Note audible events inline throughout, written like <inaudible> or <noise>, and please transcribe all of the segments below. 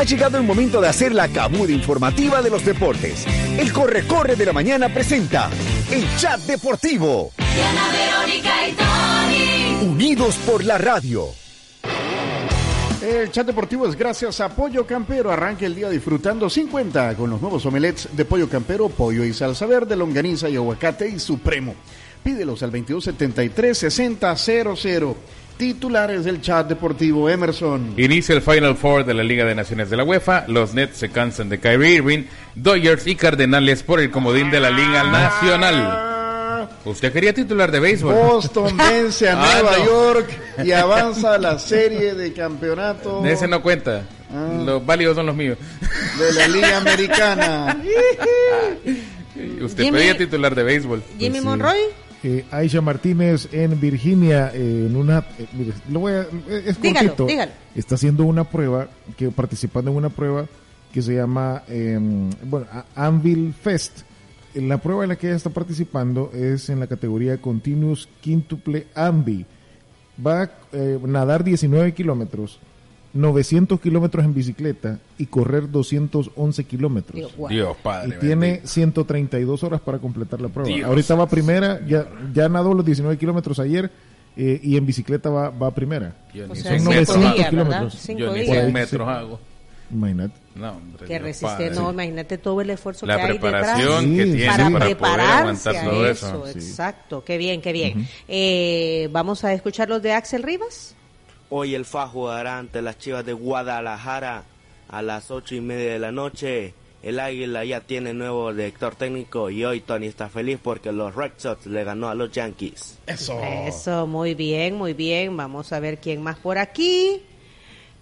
Ha llegado el momento de hacer la cabuda informativa de los deportes. El Corre-Corre de la Mañana presenta el Chat Deportivo. Diana Verónica y Tony. Unidos por la radio. El chat deportivo es gracias a Pollo Campero. Arranque el día disfrutando 50 con los nuevos omelets de Pollo Campero, pollo y salsa verde, longaniza y aguacate y supremo. Pídelos al 2273-6000. Titulares del chat deportivo Emerson. Inicia el Final Four de la Liga de Naciones de la UEFA. Los Nets se cansan de Kyrie Irving. Dodgers y Cardenales por el comodín de la Liga Nacional. Usted quería titular de béisbol. Boston vence a <laughs> Ah, Nueva no. York y avanza a la serie de campeonato Ese no cuenta. Ah. Los válidos son los míos. de la Liga Americana. <laughs> Usted Jimmy- pedía titular de béisbol. Jimmy sí. Monroy. Eh, Aisha Martínez en Virginia, eh, en una. eh, mire, lo voy a, es Dígalo, cortito. dígalo. Está haciendo una prueba, que participando en una prueba que se llama, eh, bueno, Anvil Fest. La prueba en la que ella está participando es en la categoría Continuous Quintuple Anvi. Va a eh, nadar 19 kilómetros, 900 kilómetros en bicicleta y correr 211 kilómetros. Dios padre. Y tiene bendito. 132 horas para completar la prueba. Dios. Ahorita va primera, ya, ya nadó los 19 kilómetros ayer eh, y en bicicleta va, va primera. O sea, son cinco 900 metros días, hago. ¿verdad? kilómetros. Yo ni días. seis metros hago. Imagínate. No, hombre. Que resiste, no, imagínate todo el esfuerzo La que hay preparación Sí, que sí. tiene detrás para, para, poder prepararse aguantar a todo eso. eso. Exacto, qué bien, qué bien. Eh, Vamos a escuchar los de Axel Rivas. Hoy el FA jugará ante las Chivas de Guadalajara a las ocho y media de la noche. El Águila ya tiene nuevo director técnico y hoy Tony está feliz porque los Red Sox le ganó a los Yankees. Eso. Eso, muy bien, muy bien. Vamos a ver quién más por aquí.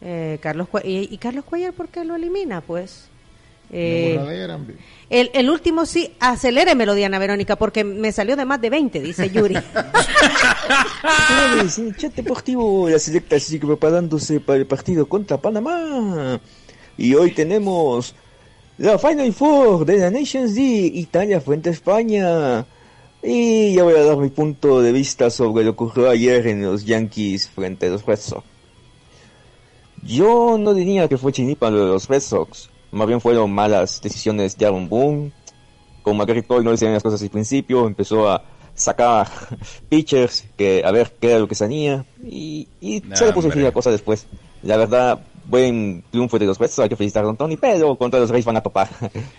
Eh, Carlos y Carlos Cuellar, ¿por qué lo elimina? Pues. Eh, el, el último sí, aceléremelo, Diana Verónica, porque me salió de más de 20, dice Yuri. <laughs> El chat deportivo la selecta sigue preparándose para el partido contra Panamá. Y hoy tenemos la Final Four de la Nations League, Italia frente a España. Y ya voy a dar mi punto de vista sobre lo que ocurrió ayer en los Yankees frente a los Red Sox. Yo no diría que fue chinipa lo de los Red Sox, más bien fueron malas decisiones de Aaron Boone. Con McGarry Cole no le hicieron las cosas al principio, empezó a sacar <laughs> pitchers que a ver qué era lo que salía y, y Nah, se le puso hombre. fin la cosa después. La verdad, buen triunfo de los Red Sox, hay que felicitar a Don Tony, pero contra los Reyes van a topar.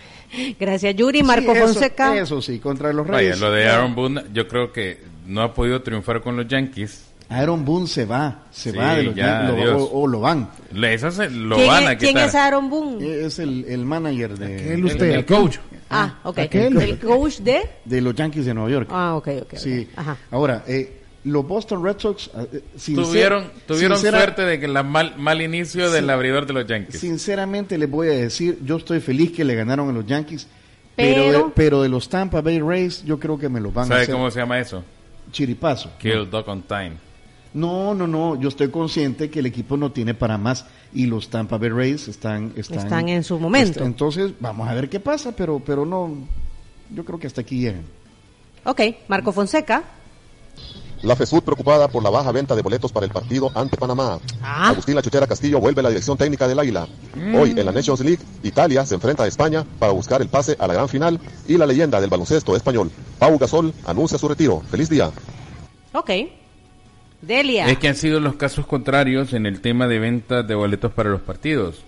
<laughs> Gracias, Yuri. Marco Sí, eso- Fonseca. Eso sí, contra los Vaya, Reyes. lo de Aaron Boone, yo creo que no ha podido triunfar con los Yankees. Aaron Boone se va, se Sí, va de los ya, Yankees, lo- o, o lo van. Le- Eso se lo ¿Quién, van es, a quién es Aaron Boone? Es el, el manager de, Aquel El- usted, el aquel. coach. ah, ok. aquel. El coach de. de los Yankees de Nueva York. Ah, ok, ok. Sí. Ajá. Ahora, eh, los Boston Red Sox eh, sincer- Tuvieron, tuvieron sincera- suerte de que la mal, mal inicio del Sí. abridor de los Yankees. Sinceramente les voy a decir, yo estoy feliz que le ganaron a los Yankees, pero, Pero- de, pero de los Tampa Bay Rays yo creo que me los van a ¿Sabe hacer cómo se llama eso? chiripazo. Kill Dog on Time. No, no, no, yo estoy consciente que el equipo no tiene para más y los Tampa Bay Rays están están, Están en su momento. entonces, vamos a ver qué pasa, pero pero no yo creo que hasta aquí llegan. Ok, Marco Fonseca. La FESUD preocupada por la baja venta de boletos para el partido ante Panamá. Ah. Agustín La Chuchera Castillo vuelve a la dirección técnica del Águila. Hoy en la Nations League, Italia se enfrenta a España para buscar el pase a la gran final y la leyenda del baloncesto español, Pau Gasol, anuncia su retiro. Feliz día. Ok. Delia. Es que han sido los casos contrarios en el tema de ventas de boletos para los partidos.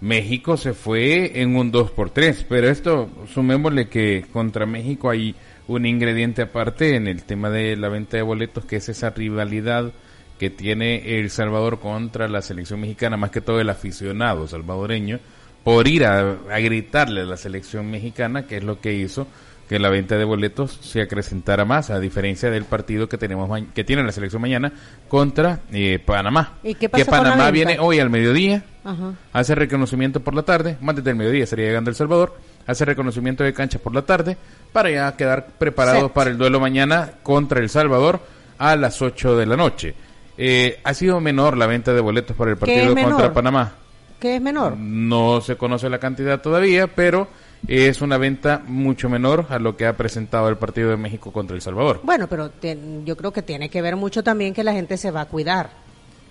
México se fue en un 2 por 3 pero esto sumémosle que contra México hay un ingrediente aparte en el tema de la venta de boletos, que es esa rivalidad que tiene El Salvador contra la selección mexicana, más que todo el aficionado salvadoreño, por ir a, a gritarle a la selección mexicana, que es lo que hizo que la venta de boletos se acrecentara más, a diferencia del partido que tenemos que tiene la selección mañana contra eh, Panamá. ¿Y qué que pasó con la Panamá viene hoy al mediodía, Ajá. hace reconocimiento por la tarde, más desde el mediodía estaría llegando El Salvador, hace reconocimiento de cancha por la tarde, para ya quedar preparados Set. para el duelo mañana contra El Salvador a las 8 de la noche. Eh, ha sido menor la venta de boletos para el ¿Qué partido contra Panamá. ¿Qué es menor? No se conoce la cantidad todavía, pero es una venta mucho menor a lo que ha presentado el partido de México contra El Salvador. Bueno, pero te- yo creo que tiene que ver mucho también que la gente se va a cuidar.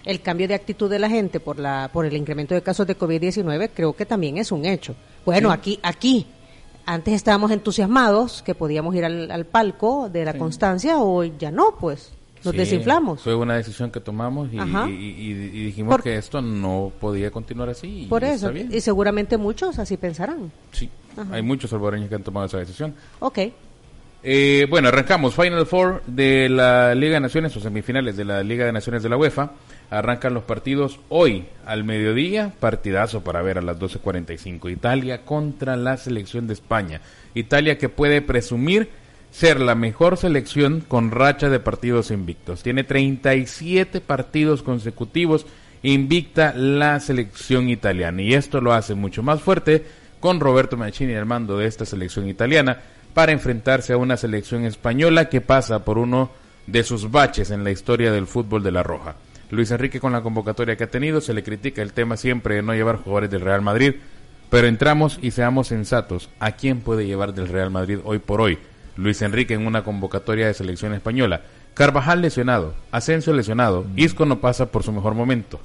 el cambio de actitud de la gente por la por el incremento de casos de COVID-19 creo que también es un hecho. Bueno, aquí aquí antes estábamos entusiasmados que podíamos ir al, al palco de la constancia, hoy ya no, pues nos Sí, desinflamos. Fue una decisión que tomamos y, y- y- y dijimos Por- que esto no podía continuar así. y Por eso, bien. y seguramente muchos así pensarán. Sí, Ajá. hay muchos salvadoreños que han tomado esa decisión. Ok. Eh, bueno, arrancamos. Final Four de la Liga de Naciones o semifinales de la Liga de Naciones de la UEFA. Arrancan los partidos hoy al mediodía. Partidazo para ver a las 12.45. Italia contra la selección de España. Italia que puede presumir ser la mejor selección con racha de partidos invictos. Tiene 37 partidos consecutivos invicta la selección italiana. Y esto lo hace mucho más fuerte con Roberto Mancini al mando de esta selección italiana para enfrentarse a una selección española que pasa por uno de sus baches en la historia del fútbol de la Roja. Luis Enrique con la convocatoria que ha tenido se le critica el tema siempre de no llevar jugadores del Real Madrid, pero entramos y seamos sensatos. ¿A quién puede llevar del Real Madrid hoy por hoy? Luis Enrique en una convocatoria de selección española. Carvajal lesionado, Asensio lesionado, Isco no pasa por su mejor momento.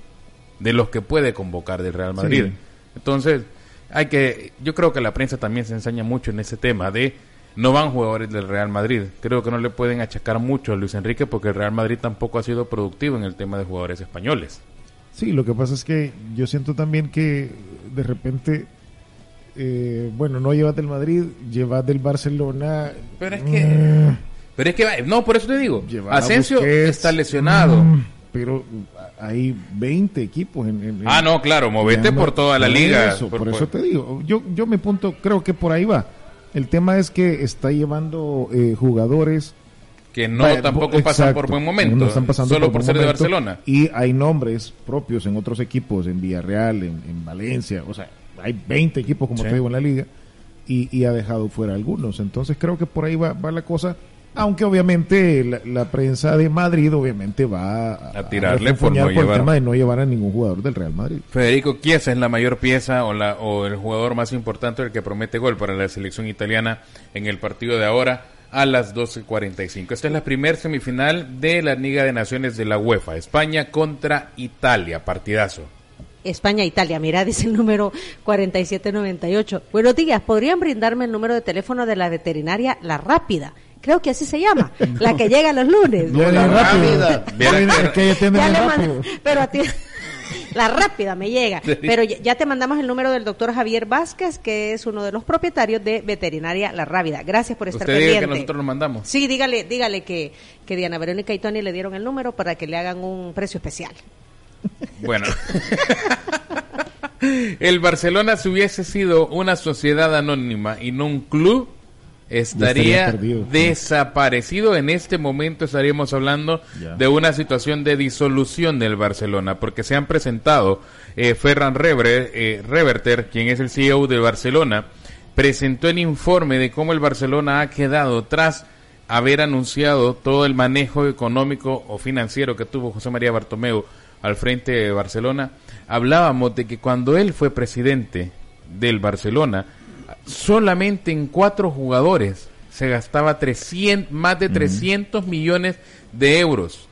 De los que puede convocar del Real Madrid. Sí. Entonces, hay que, yo creo que la prensa también se ensaña mucho en ese tema de no van jugadores del Real Madrid. Creo que no le pueden achacar mucho a Luis Enrique porque el Real Madrid tampoco ha sido productivo en el tema de jugadores españoles. Sí, lo que pasa es que yo siento también que de repente, eh, bueno, no llevas del Madrid, llevas del Barcelona. Pero es que- mm, Pero es que, no, por eso te digo, Asensio está lesionado. mm, pero hay 20 equipos en, en- Ah, no, claro, movete por toda la liga. eso, Por- eso te digo, yo, yo me punto, creo que por ahí va. El tema es que está llevando eh, jugadores que no tampoco pasan por buen momento. no están pasando solo por ser de momento, Barcelona. Y hay nombres propios en otros equipos, en Villarreal, en, en Valencia, o sea, hay 20 equipos, como Sí. te digo, en la liga, y, y ha dejado fuera algunos. Entonces creo que por ahí va, va la cosa. Aunque obviamente la, la prensa de Madrid obviamente va A tirarle por no el llevar. tema de no llevar a ningún jugador del Real Madrid. Federico Chiesa es la mayor pieza o, la, o el jugador más importante, el que promete gol para la selección italiana en el partido de ahora a las 12.45. Esta es la primer semifinal de la Liga de Naciones de la UEFA. España contra Italia. Partidazo. España-Italia, mira, dice el número 4798. Buenos días, ¿podrían brindarme el número de teléfono de la veterinaria La Rápida? Creo que así se llama, <laughs> la que llega los lunes. La rápida. Pero a ti <laughs> la rápida me llega. Pero ya, te mandamos el número del doctor Javier Vázquez, que es uno de los propietarios de Veterinaria La Rápida. Gracias por estar Usted diga pendiente. que nosotros lo mandamos. Sí, dígale, dígale que, que Diana Verónica y Tony le dieron el número para que le hagan un precio especial. Bueno. <laughs> el Barcelona si hubiese sido una sociedad anónima y no un club, estaría, desaparecido. En este momento estaríamos hablando de una situación de disolución del Barcelona, porque se han presentado eh, Ferran Rever- eh, Reverter, quien es el CEO del Barcelona, presentó el informe de cómo el Barcelona ha quedado tras haber anunciado todo el manejo económico o financiero que tuvo José María Bartomeu al frente de Barcelona. Hablábamos de que cuando él fue presidente del Barcelona, solamente en cuatro jugadores se gastaba 300, más de 300 millones de euros.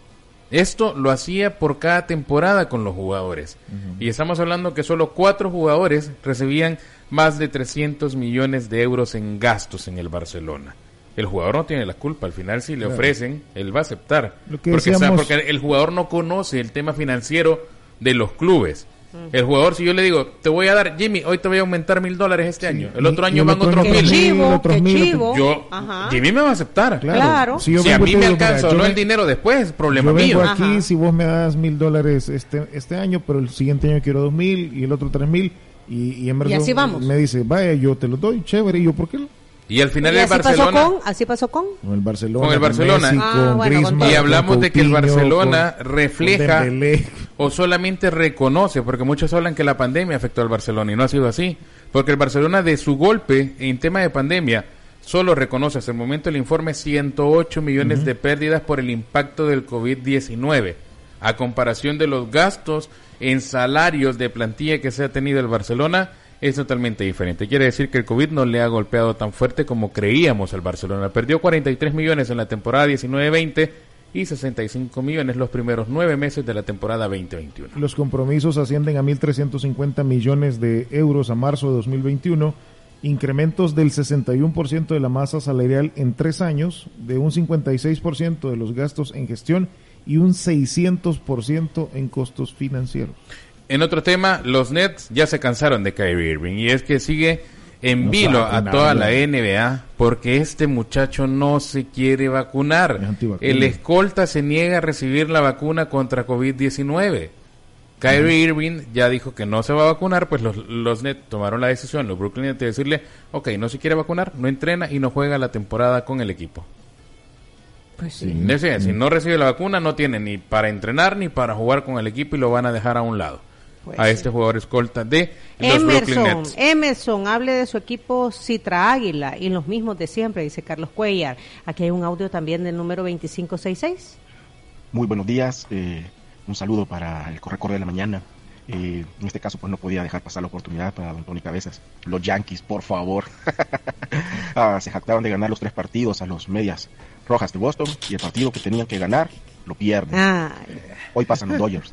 Esto lo hacía por cada temporada con los jugadores. Y estamos hablando que solo cuatro jugadores recibían más de 300 millones de euros en gastos en el Barcelona. El jugador no tiene la culpa, al final si le Claro. ofrecen, él va a aceptar. Lo que porque, decíamos- porque el jugador no conoce el tema financiero de los clubes. El jugador, si yo le digo, te voy a dar, Jimmy, hoy te voy a aumentar mil dólares este año, el y- otro y año van otro otros mil. mil, chivo, otros qué mil, otros- chivo. Yo, Ajá. Jimmy me va a aceptar. Claro. Si, yo si a y mí me alcanza o no el dinero después, es problema Yo vengo mío. aquí Ajá. si vos me das mil dólares este, este año, pero el siguiente año quiero dos mil y el otro tres mil. Y, y Emerson Y así vamos. me dice, vaya, yo te lo doy, chévere. Y yo, ¿por qué no? Y al final Y el así Barcelona... pasó con, así pasó con. Con el Barcelona. Con el Barcelona. Messi, Ah, con bueno, con Griezmann, Y hablamos con de que el Barcelona con- refleja. O solamente reconoce, porque muchos hablan que la pandemia afectó al Barcelona y no ha sido así, porque el Barcelona de su golpe en tema de pandemia solo reconoce hasta el momento el informe 108 millones de pérdidas por el impacto del COVID-19, a comparación de los gastos en salarios de plantilla que se ha tenido el Barcelona es totalmente diferente. Quiere decir que el COVID no le ha golpeado tan fuerte como creíamos al Barcelona. Perdió 43 millones en la temporada 19-20 y 65 millones los primeros nueve meses de la temporada 2021. Los compromisos ascienden a 1.350 millones de euros a marzo de 2021, incrementos del 61% de la masa salarial en tres años, de un 56% de los gastos en gestión y un 600% en costos financieros. En otro tema, los Nets ya se cansaron de Kyrie Irving y es que sigue en No vilo a toda la NBA porque este muchacho no se quiere vacunar. Es. El escolta se niega a recibir la vacuna contra COVID-19. Kyrie Irving ya dijo que no se va a vacunar, pues los, los Nets tomaron la decisión, los Brooklyn Nets, de decirle, ok, no se quiere vacunar, no entrena y no juega la temporada con el equipo. Pues sí. Decía, Si no recibe la vacuna, no tiene ni para entrenar ni para jugar con el equipo y lo van a dejar a un lado. Pues a sí. este jugador escolta de los Brooklyn Emerson, Nets. Emerson, hable de su equipo Citra Águila y los mismos de siempre, dice Carlos Cuellar. Aquí hay un audio también del número 2566. Muy buenos días, eh, un saludo para el Correcor de la Mañana. Eh, en este caso, pues no podía dejar pasar la oportunidad para Don Tony Cabezas. Los Yankees, por favor. <laughs> Ah, se jactaban de ganar los tres partidos a los Medias Rojas de Boston y el partido que tenían que ganar lo pierden. Ah, Hoy pasan los Dodgers.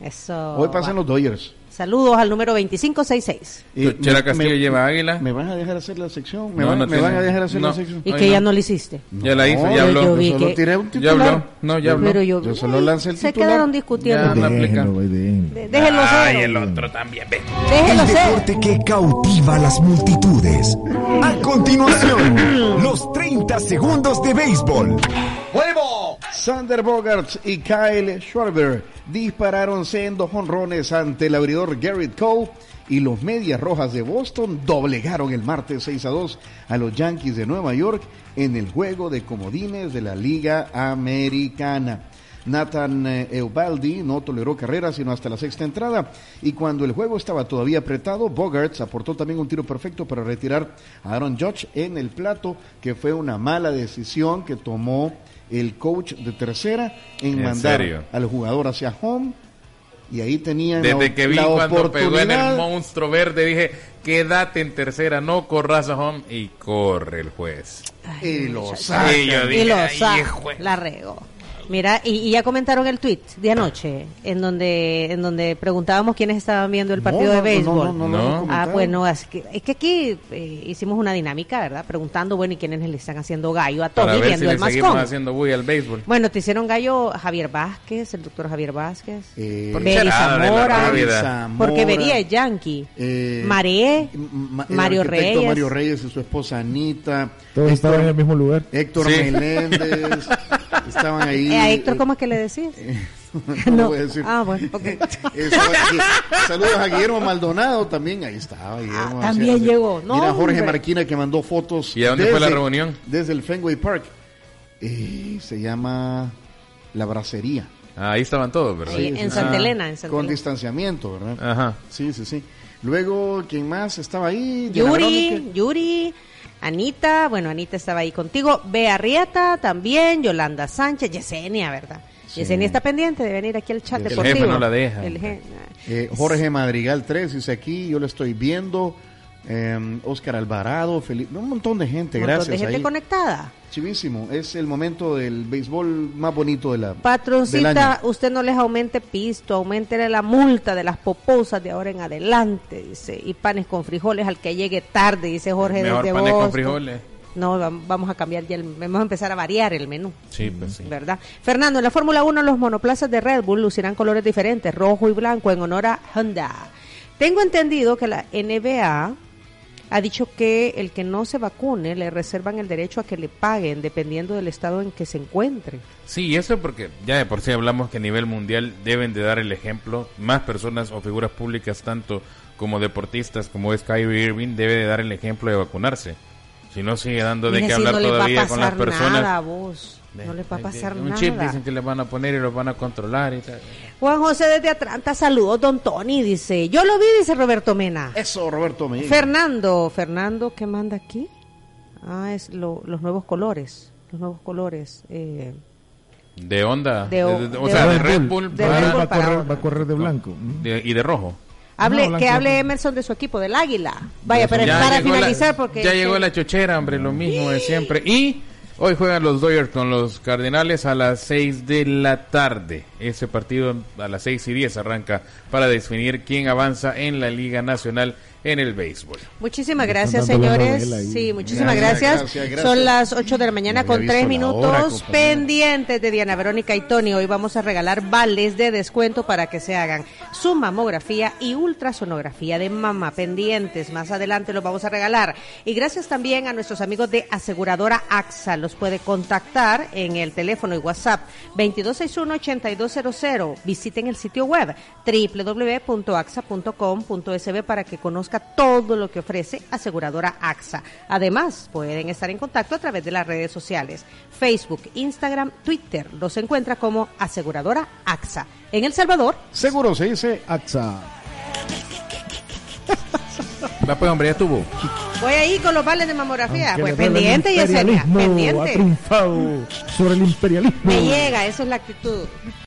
Eso. Hoy pasan va. los Dodgers. Saludos al número 2566. Eh, Chela Castillo me- lleva águila. ¿Me van a dejar hacer la sección? ¿Me, No, van, no me tiene- van a dejar hacer no. la sección? Y Ay, que no. ya no lo hiciste. Ya la No, ya habló. yo vi Yo solo que- tiré un Ya titular. habló. No, ya habló. Pero yo, Yo solo lancé el se titular. quedaron discutiendo. Ya. Déjenlo. De- Déjenlo Ay, ser. el otro también, ve. Déjenlo El ser. deporte que cautiva a las multitudes. A continuación, los 30 segundos de béisbol. Sander Bogarts y Kyle Schwarber dispararon sendos jonrones ante el abridor Garrett Cole y los Medias Rojas de Boston doblegaron el martes 6 a 2 a los Yankees de Nueva York en el juego de comodines de la Liga Americana. Nathan eh, Eovaldi no toleró carreras sino hasta la sexta entrada y cuando el juego estaba todavía apretado, Bogarts aportó también un tiro perfecto para retirar a Aaron Judge en el plato, que fue una mala decisión que tomó el coach de tercera en, ¿En mandar serio? al jugador hacia home y ahí tenían Desde la, que vi la cuando pegó en el monstruo verde, dije, quédate en tercera, no corras a home y corre el juez. y lo saca. Sí, yo Y dije, lo "Ay, saca. hijo de-". La regó. Mira, y, y ya comentaron el tweet de anoche, en donde en donde preguntábamos quiénes estaban viendo el partido No, de no, béisbol. no, no, no No. Ah, bueno, es que, es que aquí eh, hicimos una dinámica, ¿verdad? Preguntando, bueno, ¿y quiénes le están haciendo gallo a si viendo el mascón? haciendo bulla al béisbol. Bueno, te hicieron gallo Javier Vázquez, el doctor Javier Vázquez. Eh, la Zamora, porque Bería es yankee. eh, Maré, Mario Reyes. Mario Reyes y su esposa Anita. Todos estaban en el mismo lugar. Héctor Sí. Meléndez. <laughs> estaban ahí. Eh, ¿A Héctor cómo es que le decís? <laughs> <laughs> no, No. lo voy a decir. Ah, bueno, ok. Estaba aquí. Saludos a Guillermo Maldonado también. Ahí estaba Guillermo. Ah, también Así- llegó. No, Mira Jorge hombre. Marquina que mandó fotos. ¿Y a dónde fue la reunión? Desde el Fenway Park. Eh, se llama La Bracería. Ah, ahí estaban todos, ¿verdad? Sí, en Santa Ah, Elena, en Santa Con Elena. distanciamiento, ¿verdad? Ajá. Sí, sí, sí. Luego, ¿quién más estaba ahí? Yuri. Yuri, Anita, bueno, Anita estaba ahí contigo, Bea Arrieta también, Yolanda Sánchez, Yesenia, ¿verdad? Yesenia está pendiente de venir aquí al chat El deportivo. jefe no la deja. El je- Eh, Jorge Madrigal 3 dice aquí, yo lo estoy viendo. Eh, Oscar Alvarado, Felipe, un montón de gente, un montón gracias. de gente ahí. conectada. Chivísimo, es el momento del béisbol más bonito de la del Patroncita, año. usted no les aumente pisto, aumentele la multa de las poposas de ahora en adelante, dice. Y panes con frijoles al que llegue tarde, dice Jorge Mejor desde panes con frijoles. No, vam- vamos a cambiar ya, el, vamos a empezar a variar el menú. Sí, pues sí. ¿verdad? Fernando, en la Fórmula 1 los monoplazas de Red Bull lucirán colores diferentes, rojo y blanco, en honor a Honda. Tengo entendido que la NBA ha dicho que el que no se vacune le reservan el derecho a que le paguen dependiendo del estado en que se encuentre. Sí, y eso porque ya de por sí hablamos que a nivel mundial deben de dar el ejemplo, más personas o figuras públicas, tanto como deportistas como es Kyrie Irving, debe de dar el ejemplo de vacunarse. Si no sigue dando de qué hablar no todavía con las personas. nada No les va a pasar de- un nada. chip dicen que les van a poner y los van a controlar y tal. Juan José desde Atlanta, saludos, don Tony, dice. Yo lo vi, dice Roberto Mena. Eso, Roberto Medina. Fernando, Fernando, ¿qué manda aquí? Ah, es lo- los nuevos colores, los nuevos colores. Eh, De onda, De o- de- o de sea, de Red Bull. Va- Red va, Bull a correr, va a correr de blanco. De- y de rojo. hable, que hable. Emerson de su equipo, del Águila. Vaya, pero Ya para la- finalizar, porque... Ya llegó la chochera, hombre, lo mismo de siempre. Y Hoy juegan los Dodgers con los Cardenales a las 6 de la tarde. Ese partido a las 6 y 10 arranca para definir quién avanza en la Liga Nacional en el béisbol. Muchísimas gracias, señores. Sí, muchísimas gracias. Gracias, gracias. Son las 8 de la mañana No con había 3 visto la hora, minutos pendientes de Diana Verónica y Tony. Hoy vamos a regalar vales de descuento para que se hagan su mamografía y ultrasonografía de mama pendientes. Más adelante los vamos a regalar. Y gracias también a nuestros amigos de aseguradora AXA. Los puede contactar en el teléfono y WhatsApp 2261-8200. Visiten el sitio web www.axa.com.sb para que conozca todo lo que ofrece aseguradora AXA. Además, pueden estar en contacto a través de las redes sociales, Facebook, Instagram, Twitter. Los encuentra como aseguradora AXA. En El Salvador, Seguro se dice AXA. Va <laughs> pues hombre, ya tuvo. voy ahí con los vales de mamografía. Aunque Pues pendiente, Yesenia, Ha pendiente. triunfado sobre el imperialismo. Me llega, eso es la actitud.